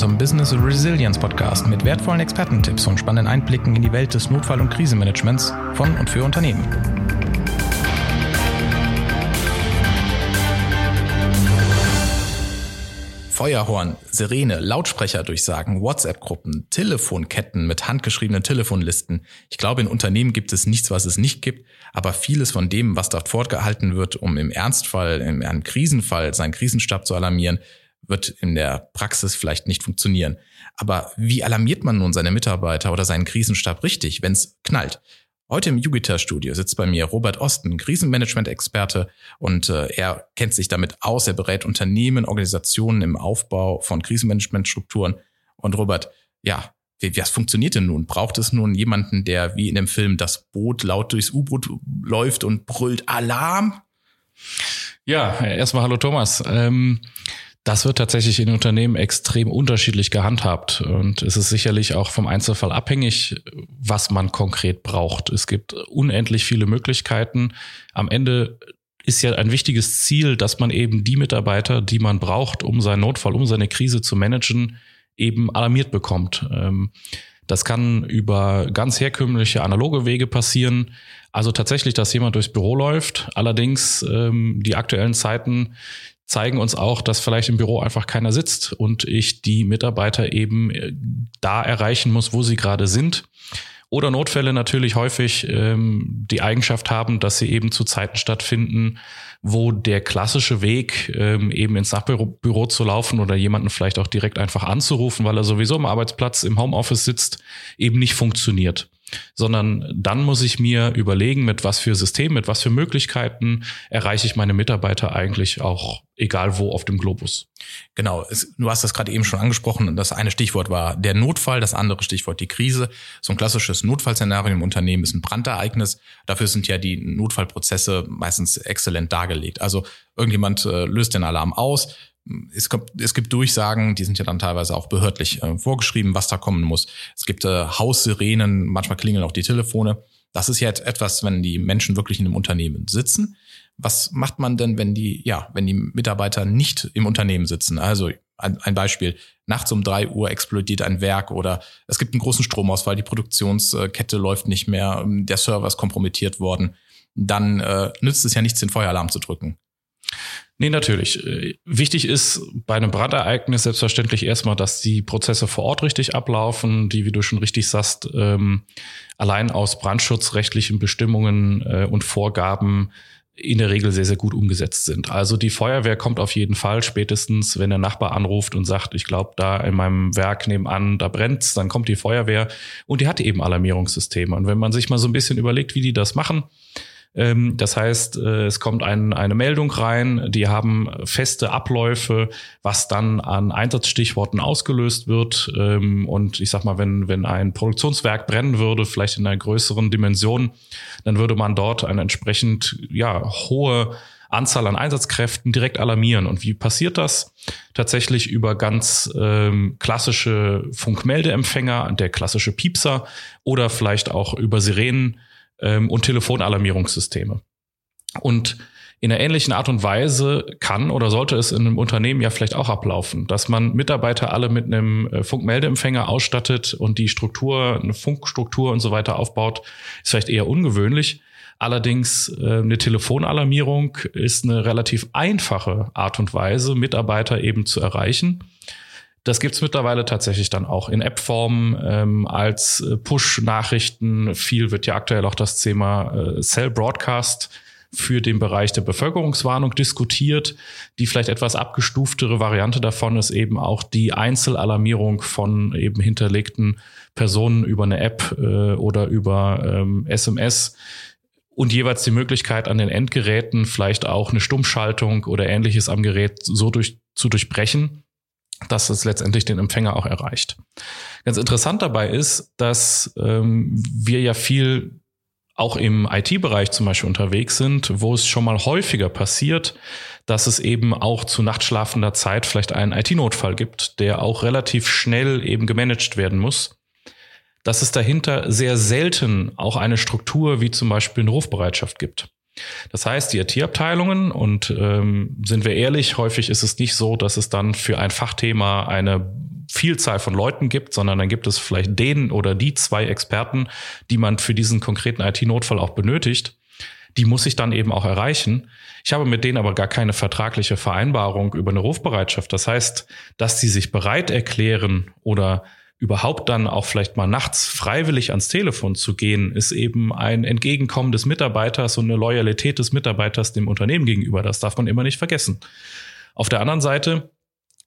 Zum Business Resilience Podcast mit wertvollen Expertentipps und spannenden Einblicken in die Welt des Notfall- und Krisenmanagements von und für Unternehmen. Feuerhorn, Sirene, Lautsprecherdurchsagen, WhatsApp-Gruppen, Telefonketten mit handgeschriebenen Telefonlisten. Ich glaube, in Unternehmen gibt es nichts, was es nicht gibt, aber vieles von dem, was dort fortgehalten wird, um im Ernstfall, in einem Krisenfall seinen Krisenstab zu alarmieren, wird in der Praxis vielleicht nicht funktionieren. Aber wie alarmiert man nun seine Mitarbeiter oder seinen Krisenstab richtig, wenn es knallt? Heute im Jupiter-Studio sitzt bei mir Robert Osten, Krisenmanagement-Experte und äh, er kennt sich damit aus. Er berät Unternehmen, Organisationen im Aufbau von Krisenmanagementstrukturen. Und Robert, ja, wie, was funktioniert denn nun? Braucht es nun jemanden, der wie in dem Film das Boot laut durchs U-Boot läuft und brüllt Alarm? Ja, erstmal hallo Thomas. Ähm das wird tatsächlich in Unternehmen extrem unterschiedlich gehandhabt und es ist sicherlich auch vom Einzelfall abhängig, was man konkret braucht. Es gibt unendlich viele Möglichkeiten. Am Ende ist ja ein wichtiges Ziel, dass man eben die Mitarbeiter, die man braucht, um seinen Notfall, um seine Krise zu managen, eben alarmiert bekommt. Ähm, das kann über ganz herkömmliche analoge Wege passieren. Also tatsächlich, dass jemand durchs Büro läuft. Allerdings ähm, die aktuellen Zeiten zeigen uns auch, dass vielleicht im Büro einfach keiner sitzt und ich die Mitarbeiter eben äh, da erreichen muss, wo sie gerade sind. Oder Notfälle natürlich häufig ähm, die Eigenschaft haben, dass sie eben zu Zeiten stattfinden, wo der klassische Weg, ähm, eben ins Nachbüro zu laufen oder jemanden vielleicht auch direkt einfach anzurufen, weil er sowieso am Arbeitsplatz im Homeoffice sitzt, eben nicht funktioniert sondern dann muss ich mir überlegen, mit was für Systemen, mit was für Möglichkeiten erreiche ich meine Mitarbeiter eigentlich auch egal wo auf dem Globus. Genau, es, du hast das gerade eben schon angesprochen. Das eine Stichwort war der Notfall, das andere Stichwort die Krise. So ein klassisches Notfallszenario im Unternehmen ist ein Brandereignis. Dafür sind ja die Notfallprozesse meistens exzellent dargelegt. Also irgendjemand äh, löst den Alarm aus, es, kommt, es gibt Durchsagen, die sind ja dann teilweise auch behördlich äh, vorgeschrieben, was da kommen muss. Es gibt äh, Haussirenen, manchmal klingeln auch die Telefone. Das ist ja etwas, wenn die Menschen wirklich in einem Unternehmen sitzen. Was macht man denn, wenn die, ja, wenn die Mitarbeiter nicht im Unternehmen sitzen? Also ein, ein Beispiel. Nachts um drei Uhr explodiert ein Werk oder es gibt einen großen Stromausfall, die Produktionskette läuft nicht mehr, der Server ist kompromittiert worden. Dann äh, nützt es ja nichts, den Feueralarm zu drücken. Nee, natürlich. Äh, wichtig ist bei einem Brandereignis selbstverständlich erstmal, dass die Prozesse vor Ort richtig ablaufen, die, wie du schon richtig sagst, ähm, allein aus brandschutzrechtlichen Bestimmungen äh, und Vorgaben in der Regel sehr, sehr gut umgesetzt sind. Also die Feuerwehr kommt auf jeden Fall spätestens, wenn der Nachbar anruft und sagt, ich glaube, da in meinem Werk nebenan, da brennt's, dann kommt die Feuerwehr und die hat eben Alarmierungssysteme. Und wenn man sich mal so ein bisschen überlegt, wie die das machen, das heißt, äh, es kommt ein, eine Meldung rein, die haben feste Abläufe, was dann an Einsatzstichworten ausgelöst wird. Ähm, und ich sag mal, wenn, wenn ein Produktionswerk brennen würde, vielleicht in einer größeren Dimension, dann würde man dort eine entsprechend ja, hohe Anzahl an Einsatzkräften direkt alarmieren. Und wie passiert das? Tatsächlich über ganz ähm, klassische Funkmeldeempfänger, der klassische Piepser oder vielleicht auch über Sirenen ähm, und Telefonalarmierungssysteme. Und in einer ähnlichen Art und Weise kann oder sollte es in einem Unternehmen ja vielleicht auch ablaufen, dass man Mitarbeiter alle mit einem äh, Funkmeldeempfänger ausstattet und die Struktur, eine Funkstruktur und so weiter aufbaut, ist vielleicht eher ungewöhnlich. Allerdings äh, eine Telefonalarmierung ist eine relativ einfache Art und Weise, Mitarbeiter eben zu erreichen. Das gibt's mittlerweile tatsächlich dann auch in App-Form ähm, als äh, Push-Nachrichten. Viel wird ja aktuell auch das Thema äh, Cell Broadcast für den Bereich der Bevölkerungswarnung diskutiert. Die vielleicht etwas abgestuftere Variante davon ist eben auch die Einzelalarmierung von eben hinterlegten Personen über eine App äh, oder über ähm, SMS und jeweils die Möglichkeit an den Endgeräten vielleicht auch eine Stummschaltung oder ähnliches am Gerät so durch, zu durchbrechen dass es letztendlich den Empfänger auch erreicht. Ganz interessant dabei ist, dass ähm, wir ja viel auch im IT-Bereich zum Beispiel unterwegs sind, wo es schon mal häufiger passiert, dass es eben auch zu nachtschlafender Zeit vielleicht einen IT-Notfall gibt, der auch relativ schnell eben gemanagt werden muss. Dass es dahinter sehr selten auch eine Struktur wie zum Beispiel eine Rufbereitschaft gibt. Das heißt, die IT-Abteilungen, und ähm, sind wir ehrlich, häufig ist es nicht so, dass es dann für ein Fachthema eine Vielzahl von Leuten gibt, sondern dann gibt es vielleicht den oder die zwei Experten, die man für diesen konkreten IT-Notfall auch benötigt. Die muss ich dann eben auch erreichen. Ich habe mit denen aber gar keine vertragliche Vereinbarung über eine Rufbereitschaft. Das heißt, dass sie sich bereit erklären oder überhaupt dann auch vielleicht mal nachts freiwillig ans Telefon zu gehen, ist eben ein Entgegenkommen des Mitarbeiters und eine Loyalität des Mitarbeiters dem Unternehmen gegenüber. Das darf man immer nicht vergessen. Auf der anderen Seite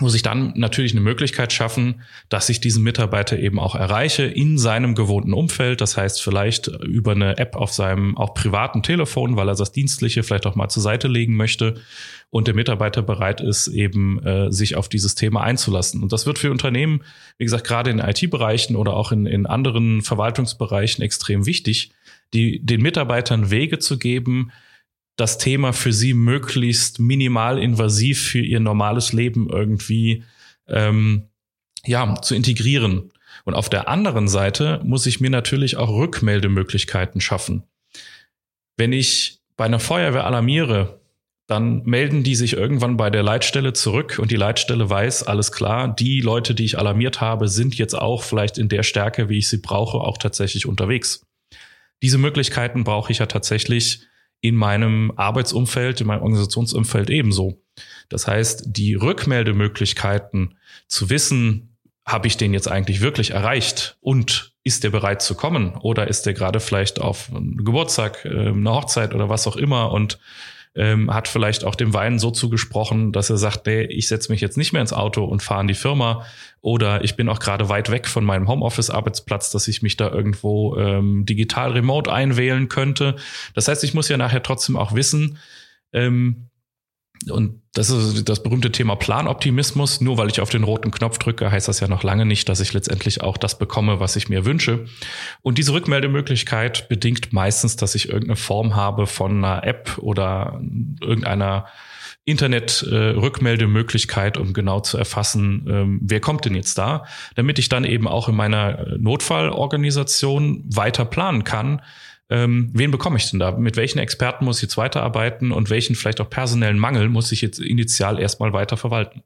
muss ich dann natürlich eine Möglichkeit schaffen, dass ich diesen Mitarbeiter eben auch erreiche in seinem gewohnten Umfeld. Das heißt vielleicht über eine App auf seinem auch privaten Telefon, weil er das Dienstliche vielleicht auch mal zur Seite legen möchte und der Mitarbeiter bereit ist, eben äh, sich auf dieses Thema einzulassen. Und das wird für Unternehmen, wie gesagt, gerade in IT-Bereichen oder auch in, in anderen Verwaltungsbereichen extrem wichtig, die, den Mitarbeitern Wege zu geben, das Thema für sie möglichst minimal invasiv für ihr normales Leben irgendwie ähm, ja zu integrieren. Und auf der anderen Seite muss ich mir natürlich auch Rückmeldemöglichkeiten schaffen. Wenn ich bei einer Feuerwehr alarmiere, dann melden die sich irgendwann bei der Leitstelle zurück und die Leitstelle weiß, alles klar, die Leute, die ich alarmiert habe, sind jetzt auch vielleicht in der Stärke, wie ich sie brauche, auch tatsächlich unterwegs. Diese Möglichkeiten brauche ich ja tatsächlich in meinem Arbeitsumfeld, in meinem Organisationsumfeld ebenso. Das heißt, die Rückmeldemöglichkeiten zu wissen, habe ich den jetzt eigentlich wirklich erreicht und ist der bereit zu kommen oder ist der gerade vielleicht auf einen Geburtstag, äh, eine Hochzeit oder was auch immer und ähm, hat vielleicht auch dem Wein so zugesprochen, dass er sagt, nee, ich setze mich jetzt nicht mehr ins Auto und fahre in die Firma oder ich bin auch gerade weit weg von meinem Homeoffice-Arbeitsplatz, dass ich mich da irgendwo ähm, digital remote einwählen könnte. Das heißt, ich muss ja nachher trotzdem auch wissen, ähm, und das ist das berühmte Thema Planoptimismus. Nur weil ich auf den roten Knopf drücke, heißt das ja noch lange nicht, dass ich letztendlich auch das bekomme, was ich mir wünsche. Und diese Rückmeldemöglichkeit bedingt meistens, dass ich irgendeine Form habe von einer App oder irgendeiner Internet-Rückmeldemöglichkeit, um genau zu erfassen, ähm, wer kommt denn jetzt da, damit ich dann eben auch in meiner Notfallorganisation weiter planen kann, ähm, wen bekomme ich denn da? Mit welchen Experten muss ich jetzt weiterarbeiten und welchen vielleicht auch personellen Mangel muss ich jetzt initial erstmal weiter verwalten?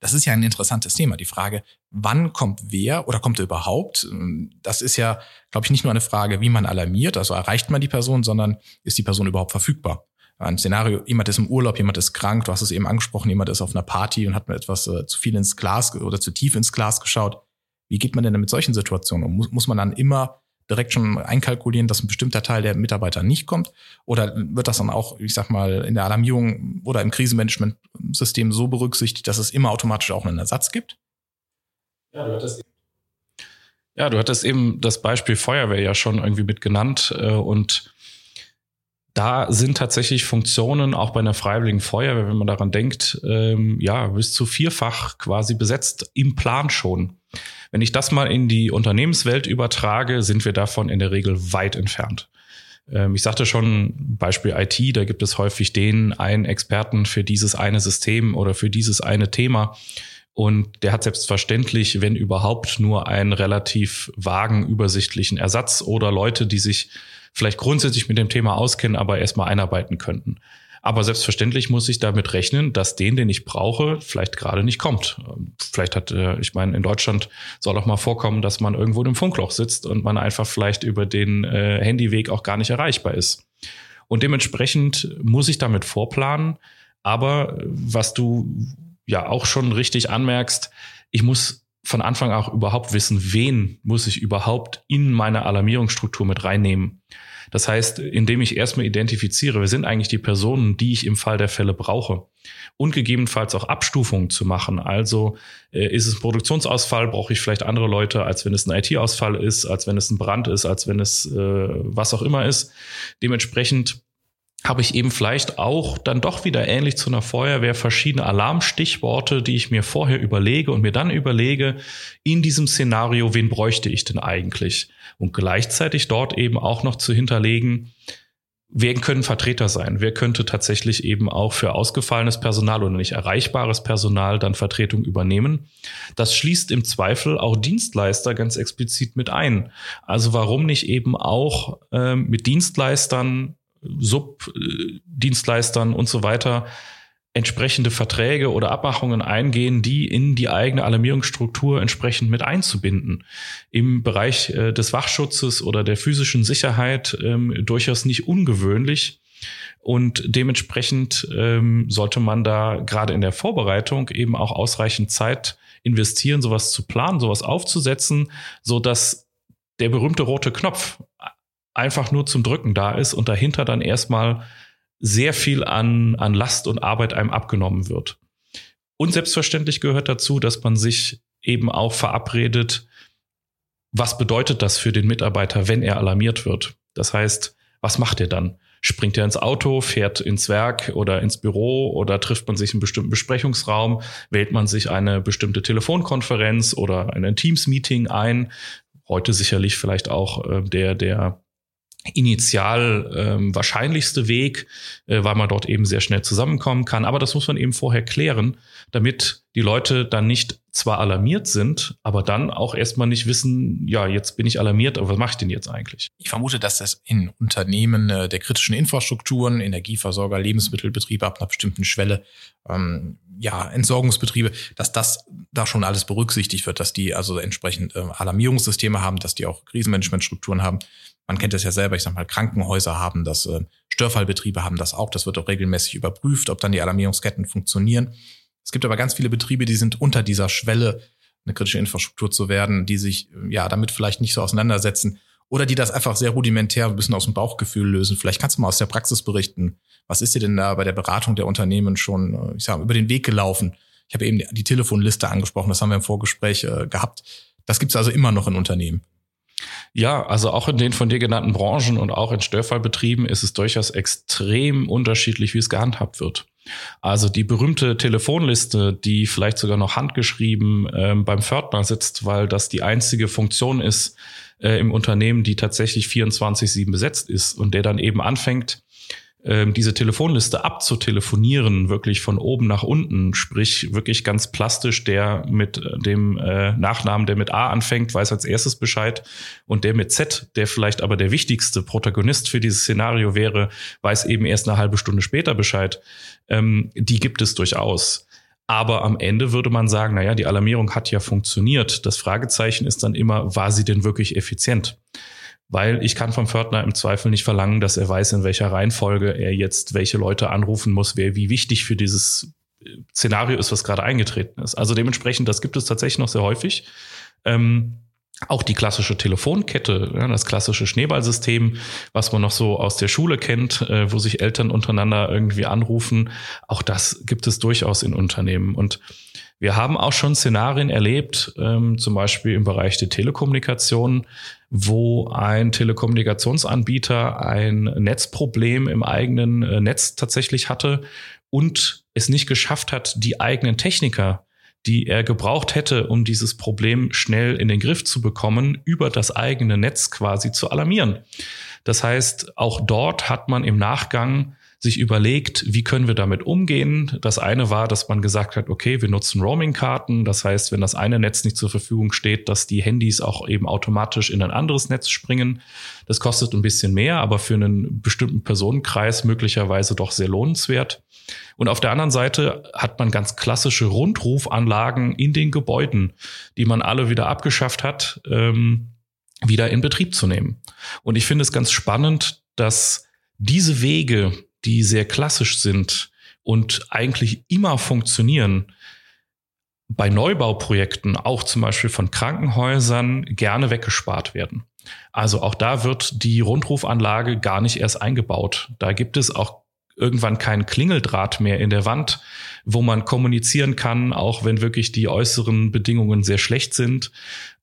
Das ist ja ein interessantes Thema. Die Frage, wann kommt wer oder kommt er überhaupt? Das ist ja, glaube ich, nicht nur eine Frage, wie man alarmiert, also erreicht man die Person, sondern ist die Person überhaupt verfügbar? Ein Szenario, jemand ist im Urlaub, jemand ist krank, du hast es eben angesprochen, jemand ist auf einer Party und hat mir etwas äh, zu viel ins Glas oder zu tief ins Glas geschaut. Wie geht man denn mit solchen Situationen um? Muss, muss man dann immer direkt schon einkalkulieren, dass ein bestimmter Teil der Mitarbeiter nicht kommt? Oder wird das dann auch, ich sag mal, in der Alarmierung oder im Krisenmanagement-System so berücksichtigt, dass es immer automatisch auch einen Ersatz gibt? Ja, du hattest ja, du hattest eben das Beispiel Feuerwehr ja schon irgendwie mit genannt äh, und da sind tatsächlich Funktionen auch bei einer freiwilligen Feuerwehr, wenn man daran denkt, ähm, ja, bis zu vierfach quasi besetzt im Plan schon. Wenn ich das mal in die Unternehmenswelt übertrage, sind wir davon in der Regel weit entfernt. Ähm, ich sagte schon, Beispiel IT, da gibt es häufig den einen Experten für dieses eine System oder für dieses eine Thema. Und der hat selbstverständlich, wenn überhaupt, nur einen relativ vagen, übersichtlichen Ersatz oder Leute, die sich vielleicht grundsätzlich mit dem Thema auskennen, aber erstmal einarbeiten könnten. Aber selbstverständlich muss ich damit rechnen, dass den, den ich brauche, vielleicht gerade nicht kommt. Vielleicht hat, äh, ich meine, in Deutschland soll auch mal vorkommen, dass man irgendwo im Funkloch sitzt und man einfach vielleicht über den äh, Handyweg auch gar nicht erreichbar ist. Und dementsprechend muss ich damit vorplanen. Aber was du ja auch schon richtig anmerkst, ich muss von Anfang auch überhaupt wissen, wen muss ich überhaupt in meine Alarmierungsstruktur mit reinnehmen. Das heißt, indem ich erstmal identifiziere, wer sind eigentlich die Personen, die ich im Fall der Fälle brauche. Und gegebenenfalls auch Abstufungen zu machen. Also äh, ist es ein Produktionsausfall, brauche ich vielleicht andere Leute, als wenn es ein IT-Ausfall ist, als wenn es ein Brand ist, als wenn es äh, was auch immer ist. Dementsprechend habe ich eben vielleicht auch dann doch wieder ähnlich zu einer Feuerwehr verschiedene Alarmstichworte, die ich mir vorher überlege und mir dann überlege, in diesem Szenario, wen bräuchte ich denn eigentlich? Und gleichzeitig dort eben auch noch zu hinterlegen, wer können Vertreter sein? Wer könnte tatsächlich eben auch für ausgefallenes Personal oder nicht erreichbares Personal dann Vertretung übernehmen? Das schließt im Zweifel auch Dienstleister ganz explizit mit ein. Also warum nicht eben auch ähm, mit Dienstleistern Subdienstleistern und so weiter entsprechende Verträge oder Abmachungen eingehen, die in die eigene Alarmierungsstruktur entsprechend mit einzubinden. Im Bereich äh, des Wachschutzes oder der physischen Sicherheit ähm, durchaus nicht ungewöhnlich. Und dementsprechend ähm, sollte man da gerade in der Vorbereitung eben auch ausreichend Zeit investieren, sowas zu planen, sowas aufzusetzen, so dass der berühmte rote Knopf einfach nur zum Drücken da ist und dahinter dann erstmal sehr viel an, an Last und Arbeit einem abgenommen wird. Und selbstverständlich gehört dazu, dass man sich eben auch verabredet, was bedeutet das für den Mitarbeiter, wenn er alarmiert wird? Das heißt, was macht er dann? Springt er ins Auto, fährt ins Werk oder ins Büro oder trifft man sich in bestimmten Besprechungsraum? Wählt man sich eine bestimmte Telefonkonferenz oder ein Teams-Meeting ein? Heute sicherlich vielleicht auch äh, der, der initial ähm, wahrscheinlichste Weg, äh, weil man dort eben sehr schnell zusammenkommen kann. Aber das muss man eben vorher klären, damit die Leute dann nicht zwar alarmiert sind, aber dann auch erstmal nicht wissen, ja, jetzt bin ich alarmiert, aber was mache ich denn jetzt eigentlich? Ich vermute, dass das in Unternehmen äh, der kritischen Infrastrukturen, Energieversorger, Lebensmittelbetriebe ab einer bestimmten Schwelle, ähm, ja, Entsorgungsbetriebe, dass das da schon alles berücksichtigt wird, dass die also entsprechend äh, Alarmierungssysteme haben, dass die auch Krisenmanagementstrukturen haben man kennt das ja selber, ich sag mal, Krankenhäuser haben das, äh, Störfallbetriebe haben das auch. Das wird auch regelmäßig überprüft, ob dann die Alarmierungsketten funktionieren. Es gibt aber ganz viele Betriebe, die sind unter dieser Schwelle, eine kritische Infrastruktur zu werden, die sich ja damit vielleicht nicht so auseinandersetzen oder die das einfach sehr rudimentär ein bisschen aus dem Bauchgefühl lösen. Vielleicht kannst du mal aus der Praxis berichten. Was ist dir denn da bei der Beratung der Unternehmen schon, äh, ich sag, über den Weg gelaufen? Ich habe eben die Telefonliste angesprochen, das haben wir im Vorgespräch äh, gehabt. Das gibt's also immer noch in Unternehmen. Ja, also auch in den von dir genannten Branchen und auch in Störfallbetrieben ist es durchaus extrem unterschiedlich, wie es gehandhabt wird. Also die berühmte Telefonliste, die vielleicht sogar noch handgeschrieben ähm, beim Pförtner sitzt, weil das die einzige Funktion ist äh, im Unternehmen, die tatsächlich 24-7 besetzt ist und der dann eben anfängt, ähm, diese Telefonliste abzutelefonieren, wirklich von oben nach unten, sprich wirklich ganz plastisch, der mit äh, dem äh, Nachnamen, der mit A anfängt, weiß als erstes Bescheid und der mit Z, der vielleicht aber der wichtigste Protagonist für dieses Szenario wäre, weiß eben erst eine halbe Stunde später Bescheid. Ähm, die gibt es durchaus. Aber am Ende würde man sagen, naja, die Alarmierung hat ja funktioniert. Das Fragezeichen ist dann immer, war sie denn wirklich effizient? Weil ich kann vom Pförtner im Zweifel nicht verlangen, dass er weiß, in welcher Reihenfolge er jetzt welche Leute anrufen muss, wer wie wichtig für dieses äh, Szenario ist, was gerade eingetreten ist. Also dementsprechend, das gibt es tatsächlich noch sehr häufig. Ähm, auch die klassische Telefonkette, das klassische Schneeballsystem, was man noch so aus der Schule kennt, äh, wo sich Eltern untereinander irgendwie anrufen, auch das gibt es durchaus in Unternehmen. Und wir haben auch schon Szenarien erlebt, ähm, zum Beispiel im Bereich der Telekommunikation, wo ein Telekommunikationsanbieter ein Netzproblem im eigenen äh, Netz tatsächlich hatte und es nicht geschafft hat, die eigenen Techniker, die er gebraucht hätte, um dieses Problem schnell in den Griff zu bekommen, über das eigene Netz quasi zu alarmieren. Das heißt, auch dort hat man im Nachgang sich überlegt, wie können wir damit umgehen. Das eine war, dass man gesagt hat, okay, wir nutzen Roaming-Karten. Das heißt, wenn das eine Netz nicht zur Verfügung steht, dass die Handys auch eben automatisch in ein anderes Netz springen. Das kostet ein bisschen mehr, aber für einen bestimmten Personenkreis möglicherweise doch sehr lohnenswert. Und auf der anderen Seite hat man ganz klassische Rundrufanlagen in den Gebäuden, die man alle wieder abgeschafft hat, ähm, wieder in Betrieb zu nehmen. Und ich finde es ganz spannend, dass diese Wege, die sehr klassisch sind und eigentlich immer funktionieren, bei Neubauprojekten, auch zum Beispiel von Krankenhäusern, gerne weggespart werden. Also auch da wird die Rundrufanlage gar nicht erst eingebaut. Da gibt es auch irgendwann keinen Klingeldraht mehr in der Wand, wo man kommunizieren kann, auch wenn wirklich die äußeren Bedingungen sehr schlecht sind,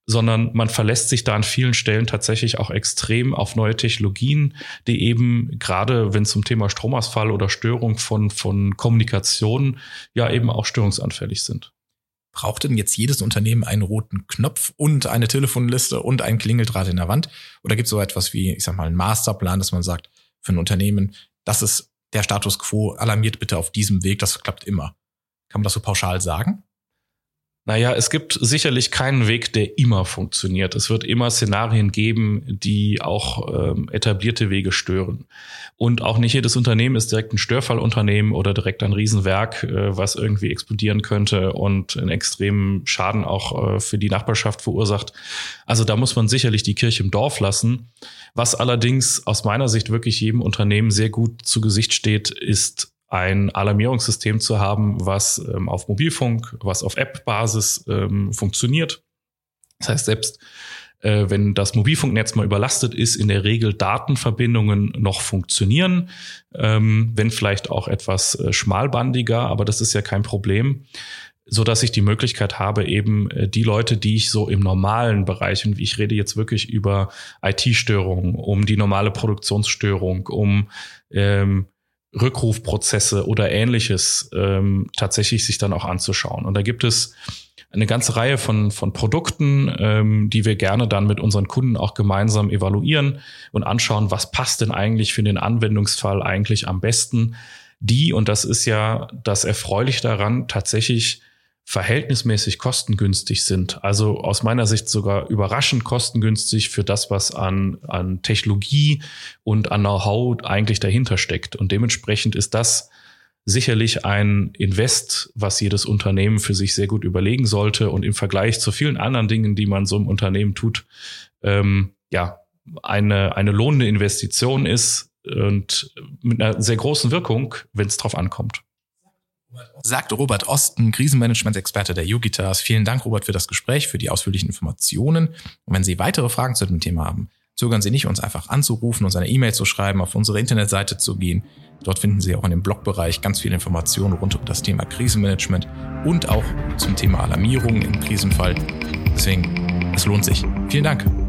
sondern man verlässt sich da an vielen Stellen tatsächlich auch extrem auf neue Technologien, die eben gerade, wenn zum Thema Stromausfall oder Störung von, von Kommunikation ja eben auch störungsanfällig sind. Braucht denn jetzt jedes Unternehmen einen roten Knopf und eine Telefonliste und einen Klingeldraht in der Wand? Oder gibt es so etwas wie, ich sag mal, einen Masterplan, dass man sagt, für ein Unternehmen, das ist der Status quo, alarmiert bitte auf diesem Weg, das klappt immer. Kann man das so pauschal sagen? Naja, es gibt sicherlich keinen Weg, der immer funktioniert. Es wird immer Szenarien geben, die auch ähm, etablierte Wege stören. Und auch nicht jedes Unternehmen ist direkt ein Störfallunternehmen oder direkt ein Riesenwerk, äh, was irgendwie explodieren könnte und einen extremen Schaden auch äh, für die Nachbarschaft verursacht. Also da muss man sicherlich die Kirche im Dorf lassen. Was allerdings aus meiner Sicht wirklich jedem Unternehmen sehr gut zu Gesicht steht, ist ein Alarmierungssystem zu haben, was ähm, auf Mobilfunk, was auf App-Basis ähm, funktioniert. Das heißt, selbst äh, wenn das Mobilfunknetz mal überlastet ist, in der Regel Datenverbindungen noch funktionieren, ähm, wenn vielleicht auch etwas äh, schmalbandiger, aber das ist ja kein Problem so dass ich die Möglichkeit habe, eben äh, die Leute, die ich so im normalen Bereich, und ich rede jetzt wirklich über IT-Störungen, um die normale Produktionsstörung, um ähm, Rückrufprozesse oder ähnliches ähm, tatsächlich sich dann auch anzuschauen. Und da gibt es eine ganze Reihe von, von Produkten, ähm, die wir gerne dann mit unseren Kunden auch gemeinsam evaluieren und anschauen, was passt denn eigentlich für den Anwendungsfall eigentlich am besten. Die, und das ist ja das Erfreuliche daran, tatsächlich verhältnismäßig kostengünstig sind. Also aus meiner Sicht sogar überraschend kostengünstig für das, was an, an Technologie und an Know-how eigentlich dahinter steckt. Und dementsprechend ist das sicherlich ein Invest, was jedes Unternehmen für sich sehr gut überlegen sollte und im Vergleich zu vielen anderen Dingen, die man so im Unternehmen tut, ähm, ja, eine, eine lohnende Investition ist und mit einer sehr großen Wirkung, wenn es drauf ankommt. Sagt Robert Osten, Krisenmanagement-Experte der Yugitas. Vielen Dank, Robert, für das Gespräch, für die ausführlichen Informationen. Und wenn Sie weitere Fragen zu dem Thema haben, zögern Sie nicht, uns einfach anzurufen, uns eine E-Mail zu schreiben, auf unsere Internetseite zu gehen. Dort finden Sie auch in dem Blogbereich ganz viele Informationen rund um das Thema Krisenmanagement und auch zum Thema Alarmierung im Krisenfall. Deswegen, es lohnt sich. Vielen Dank.